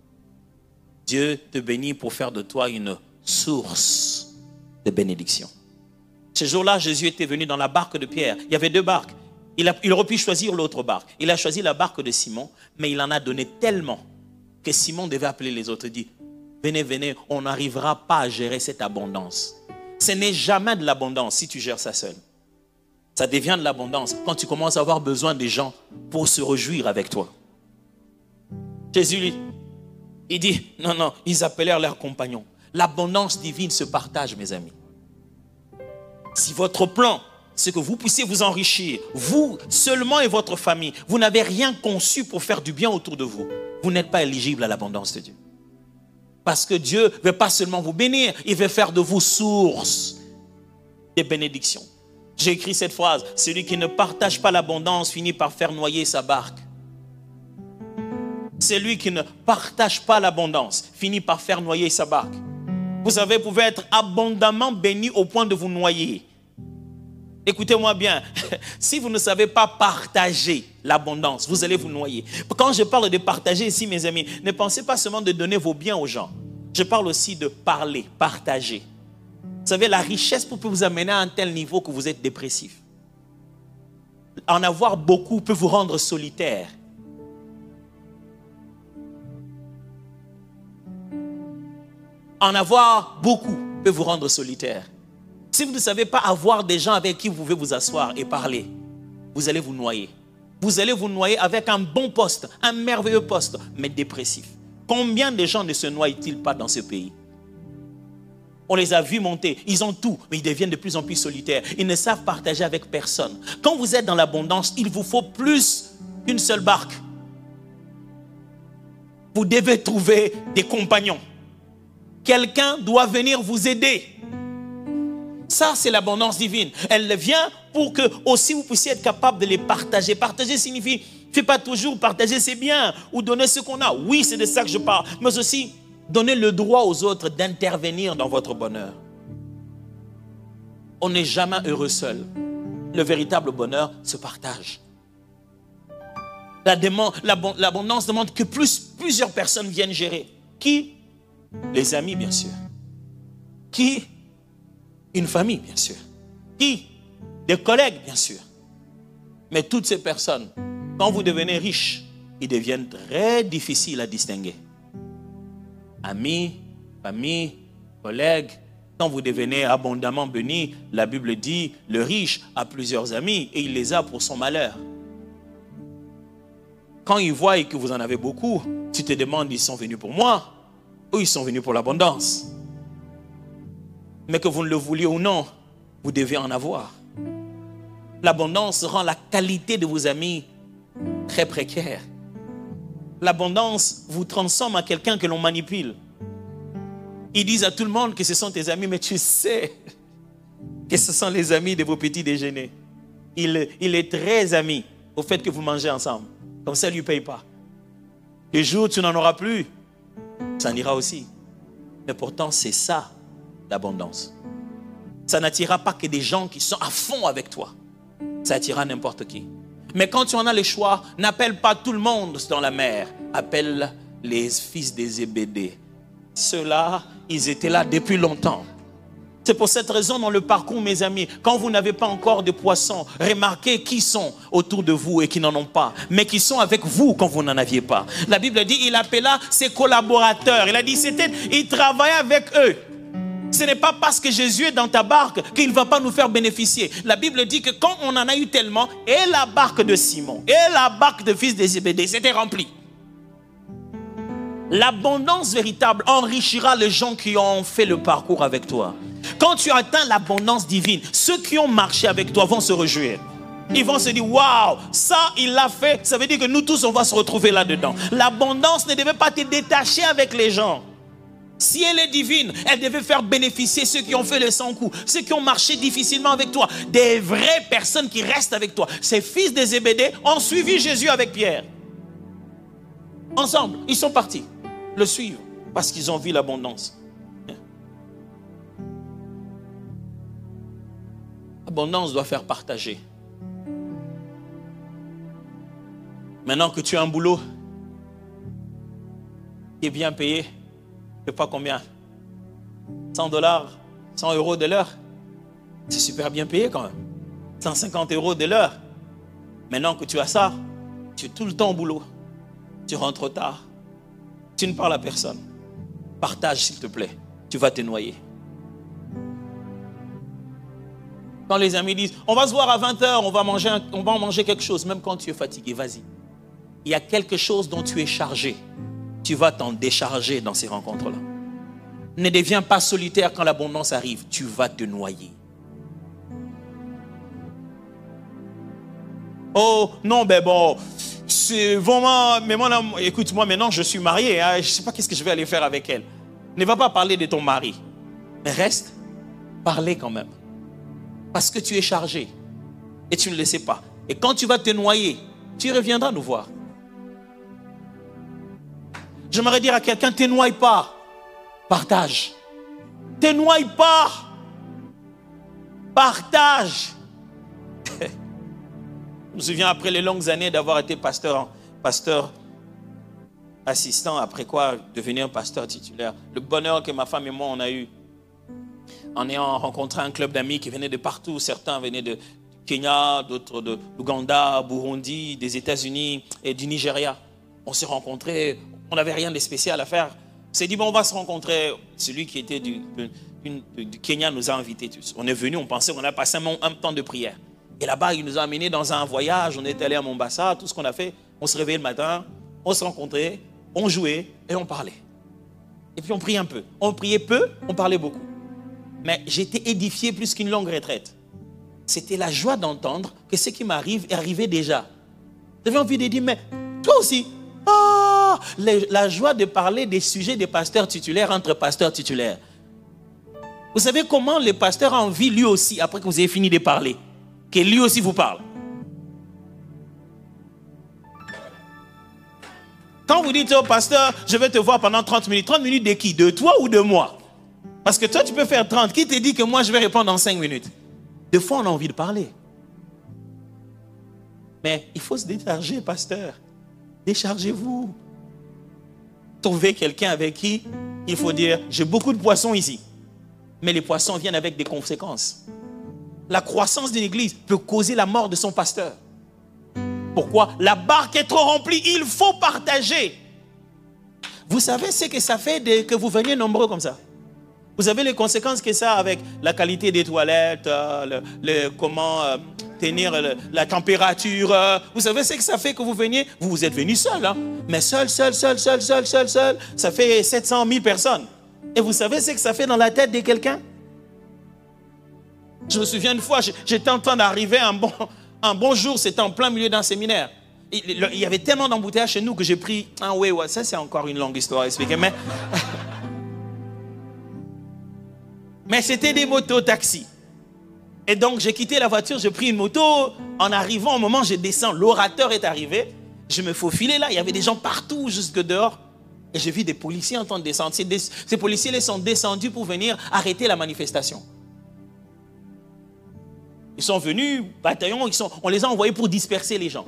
Dieu te bénit pour faire de toi une source de bénédiction. Ce jour-là, Jésus était venu dans la barque de Pierre. Il y avait deux barques. Il aurait pu choisir l'autre barque. Il a choisi la barque de Simon, mais il en a donné tellement que Simon devait appeler les autres dire, venez, venez, on n'arrivera pas à gérer cette abondance. Ce n'est jamais de l'abondance si tu gères ça seul. Ça devient de l'abondance quand tu commences à avoir besoin des gens pour se réjouir avec toi. Jésus, lui, il dit, non, non, ils appelèrent leurs compagnons. L'abondance divine se partage, mes amis. Si votre plan, c'est que vous puissiez vous enrichir, vous seulement et votre famille, vous n'avez rien conçu pour faire du bien autour de vous, vous n'êtes pas éligible à l'abondance de Dieu. Parce que Dieu ne veut pas seulement vous bénir, il veut faire de vous source des bénédictions. J'ai écrit cette phrase, celui qui ne partage pas l'abondance finit par faire noyer sa barque. Celui qui ne partage pas l'abondance finit par faire noyer sa barque. Vous savez, vous pouvez être abondamment béni au point de vous noyer. Écoutez-moi bien, si vous ne savez pas partager l'abondance, vous allez vous noyer. Quand je parle de partager ici, mes amis, ne pensez pas seulement de donner vos biens aux gens. Je parle aussi de parler, partager. Vous savez, la richesse peut vous amener à un tel niveau que vous êtes dépressif. En avoir beaucoup peut vous rendre solitaire. En avoir beaucoup peut vous rendre solitaire. Si vous ne savez pas avoir des gens avec qui vous pouvez vous asseoir et parler, vous allez vous noyer. Vous allez vous noyer avec un bon poste, un merveilleux poste, mais dépressif. Combien de gens ne se noient-ils pas dans ce pays? On les a vus monter, ils ont tout, mais ils deviennent de plus en plus solitaires. Ils ne savent partager avec personne. Quand vous êtes dans l'abondance, il vous faut plus qu'une seule barque. Vous devez trouver des compagnons. Quelqu'un doit venir vous aider. Ça, c'est l'abondance divine. Elle vient pour que aussi vous puissiez être capable de les partager. Partager signifie, fais pas toujours partager ses biens ou donner ce qu'on a. Oui, c'est de ça que je parle. Mais aussi, donner le droit aux autres d'intervenir dans votre bonheur. On n'est jamais heureux seul. Le véritable bonheur se partage. L'abondance demande que plus, plusieurs personnes viennent gérer. Qui? Les amis, bien sûr. Qui? Une famille, bien sûr. Qui? Des collègues, bien sûr. Mais toutes ces personnes, quand vous devenez riche, ils deviennent très difficiles à distinguer amis, famille, collègues. Quand vous devenez abondamment béni, la Bible dit, le riche a plusieurs amis et il les a pour son malheur. Quand ils voient que vous en avez beaucoup, tu te demandes, ils sont venus pour moi ou ils sont venus pour l'abondance? Mais que vous ne le vouliez ou non, vous devez en avoir. L'abondance rend la qualité de vos amis très précaire l'abondance vous transforme en quelqu'un que l'on manipule. Ils disent à tout le monde que ce sont tes amis, mais tu sais que ce sont les amis de vos petits déjeuners. Il, est très ami au fait que vous mangez ensemble. Comme ça, il ne lui paye pas. Le jour où tu n'en auras plus, ça en ira aussi. Mais pourtant, c'est ça, l'abondance. Ça n'attirera pas que des gens qui sont à fond avec toi. Ça attirera n'importe qui. Mais quand tu en as le choix, n'appelle pas tout le monde dans la mer. Appelle les fils des Zébédée. Ceux-là, ils étaient là depuis longtemps. C'est pour cette raison dans le parcours, mes amis, quand vous n'avez pas encore de poissons, remarquez qui sont autour de vous et qui n'en ont pas, mais qui sont avec vous quand vous n'en aviez pas. La Bible dit, il appela ses collaborateurs. Il a dit, c'était, il travaillait avec eux. Ce n'est pas parce que Jésus est dans ta barque qu'il ne va pas nous faire bénéficier. La Bible dit que quand on en a eu tellement, et la barque de Simon, et la barque de fils des Zébédée, c'était rempli. L'abondance véritable enrichira les gens qui ont fait le parcours avec toi. Quand tu atteins l'abondance divine, ceux qui ont marché avec toi vont se réjouir. Ils vont se dire, waouh, ça, il l'a fait. Ça veut dire que nous tous, on va se retrouver là-dedans. L'abondance ne devait pas te détacher avec les gens. Si elle est divine, elle devait faire bénéficier ceux qui ont fait le sans coup, ceux qui ont marché difficilement avec toi, des vraies personnes qui restent avec toi. Ces fils des Zébédée ont suivi Jésus avec Pierre. Ensemble, ils sont partis le suivre parce qu'ils ont vu l'abondance. L'abondance doit faire partager. Maintenant que tu as un boulot qui est bien payé, je pas combien, 100 dollars, 100 euros de l'heure, c'est super bien payé quand même. 150 euros de l'heure. Maintenant que tu as ça, tu es tout le temps au boulot. Tu rentres tard. Tu ne parles à personne. Partage, s'il te plaît. Tu vas te noyer. Quand les amis disent, on va se voir à 20h, on va manger, on va manger quelque chose, même quand tu es fatigué, vas-y. Il y a quelque chose dont tu es chargé. Tu vas t'en décharger dans ces rencontres-là. Ne deviens pas solitaire quand l'abondance arrive. Tu vas te noyer. Oh, non, ben bon, c'est vraiment, mais moi, écoute, moi maintenant je suis marié, hein, je ne sais pas qu'est-ce que je vais aller faire avec elle. Ne va pas parler de ton mari, mais reste, parler quand même. Parce que tu es chargé et tu ne le sais pas. Et quand tu vas te noyer, tu reviendras nous voir. J'aimerais dire à quelqu'un, ne te noie pas, partage. Te noie pas, partage. Je me souviens après les longues années d'avoir été pasteur, pasteur assistant, après quoi devenir pasteur titulaire. Le bonheur que ma femme et moi on a eu en ayant rencontré un club d'amis qui venaient de partout. Certains venaient de Kenya, d'autres de Ouganda, Burundi, des États-Unis et du Nigeria. On s'est rencontrés, on n'avait rien de spécial à faire. On s'est dit, bon, on va se rencontrer. Celui qui était du, Kenya nous a invités tous. On est venu, on pensait qu'on a passé un temps de prière. Et là-bas, il nous a amenés dans un voyage. On est allé à Mombasa. Tout ce qu'on a fait, on se réveillait le matin, on se rencontrait, on jouait et on parlait. Et puis on priait un peu. On priait peu, on parlait beaucoup. Mais j'étais édifié plus qu'une longue retraite. C'était la joie d'entendre que ce qui m'arrive est arrivé déjà. J'avais envie de dire, mais toi aussi, ah, la joie de parler des sujets des pasteurs titulaires entre pasteurs titulaires. Vous savez comment le pasteur a envie lui aussi, après que vous ayez fini de parler que lui aussi vous parle. Quand vous dites au pasteur, je vais te voir pendant 30 minutes, 30 minutes de qui? De toi ou de moi? Parce que toi, tu peux faire 30. Qui te dit que moi, je vais répondre en 5 minutes? Des fois, on a envie de parler. Mais il faut se décharger, pasteur. Déchargez-vous. Trouvez quelqu'un avec qui il faut dire, j'ai beaucoup de poissons ici. Mais les poissons viennent avec des conséquences la croissance d'une église peut causer la mort de son pasteur. Pourquoi? La barque est trop remplie, il faut partager. Vous savez ce que ça fait que vous veniez nombreux comme ça? Vous savez les conséquences que ça a avec la qualité des toilettes, euh, le, comment euh, tenir la température. Euh. vous savez ce que ça fait que vous veniez? Vous vous êtes venus seul, hein? mais seul, seul, seul, seul, seul, seul, seul, ça fait 700 000 personnes. Et vous savez ce que ça fait dans la tête de quelqu'un? Je me souviens une fois, j'étais en train d'arriver un bon, un bon jour, c'était en plein milieu d'un séminaire. Il y avait tellement d'embouteillages chez nous que j'ai pris un ouais, ouais, ça c'est encore une longue histoire à expliquer, mais, mais c'était des motos taxis. Et donc j'ai quitté la voiture, j'ai pris une moto. En arrivant, au moment où je descends, l'orateur est arrivé. Je me faufilais là, il y avait des gens partout jusque dehors. Et j'ai vu des policiers en train de descendre. Ces policiers les sont descendus pour venir arrêter la manifestation. Ils sont venus, bataillon, ils sont, on les a envoyés pour disperser les gens.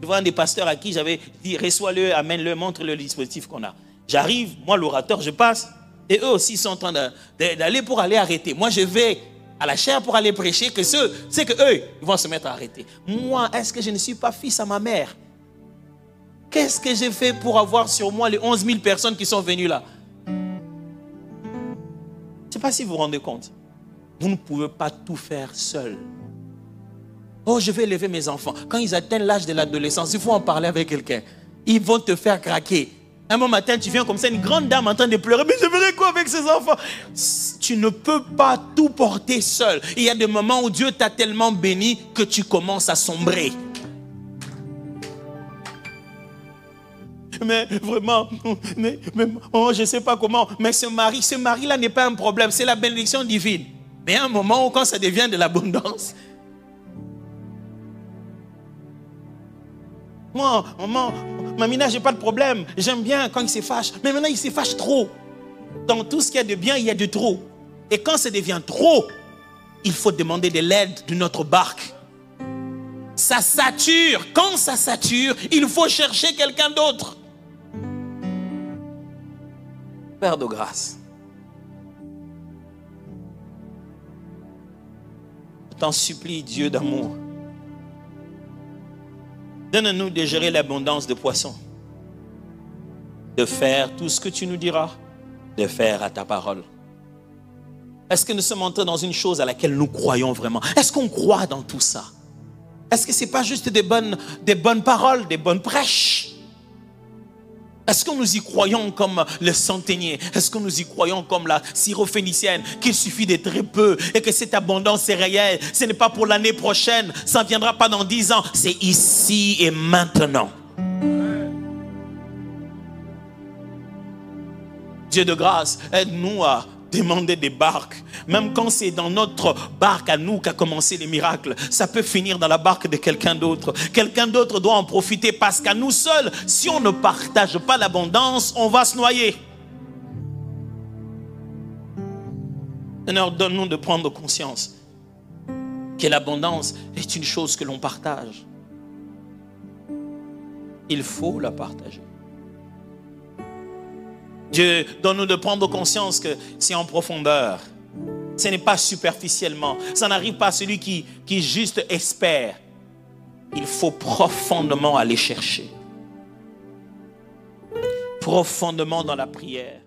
Je vois un des pasteurs à qui j'avais dit reçois-le, amène-le, montre-le dispositif qu'on a. J'arrive, moi l'orateur, je passe, et eux aussi sont en train d'aller pour aller arrêter. Moi je vais à la chair pour aller prêcher, que ceux, c'est que eux, ils vont se mettre à arrêter. Moi, est-ce que je ne suis pas fils à ma mère? Qu'est-ce que j'ai fait pour avoir sur moi les 11 000 personnes qui sont venues là? Je ne sais pas si vous vous rendez compte. Vous ne pouvez pas tout faire seul. Oh, je vais élever mes enfants. Quand ils atteignent l'âge de l'adolescence, il faut en parler avec quelqu'un. Ils vont te faire craquer. Un bon matin, tu viens comme ça, une grande dame en train de pleurer. Mais je ferai quoi avec ces enfants? Tu ne peux pas tout porter seul. Il y a des moments où Dieu t'a tellement béni que tu commences à sombrer. mais vraiment, mais, oh, je ne sais pas comment, mais ce mari, ce mari-là n'est pas un problème, c'est la bénédiction divine. Mais à un moment où quand ça devient de l'abondance, moi, maman, Mamina, j'ai pas de problème, j'aime bien quand il se fâche, mais maintenant il se fâche trop. Dans tout ce qu'il y a de bien, il y a de trop. Et quand ça devient trop, il faut demander de l'aide de notre barque. Ça sature. Quand ça sature, il faut chercher quelqu'un d'autre. Père de grâce, je t'en supplie, Dieu d'amour, donne-nous de gérer l'abondance de poissons, de faire tout ce que tu nous diras, de faire à ta parole. Est-ce que nous sommes entrés dans une chose à laquelle nous croyons vraiment? Est-ce qu'on croit dans tout ça? Est-ce que ce n'est pas juste des bonnes, des bonnes paroles, des bonnes prêches? Est-ce que nous y croyons comme le centenier Est-ce que nous y croyons comme la syrophénicienne qu'il suffit de très peu et que cette abondance est réelle? Ce n'est pas pour l'année prochaine, ça ne viendra pas dans dix ans, c'est ici et maintenant. Dieu de grâce, aide-nous à demander des barques. Même quand c'est dans notre barque à nous qu'a commencé les miracles, ça peut finir dans la barque de quelqu'un d'autre. Quelqu'un d'autre doit en profiter parce qu'à nous seuls, si on ne partage pas l'abondance, on va se noyer. Seigneur, donne-nous de prendre conscience que l'abondance est une chose que l'on partage. Il faut la partager. Dieu, donne-nous de prendre conscience que c'est en profondeur. Ce n'est pas superficiellement. Ça n'arrive pas à celui qui, qui juste espère. Il faut profondément aller chercher. Profondément dans la prière.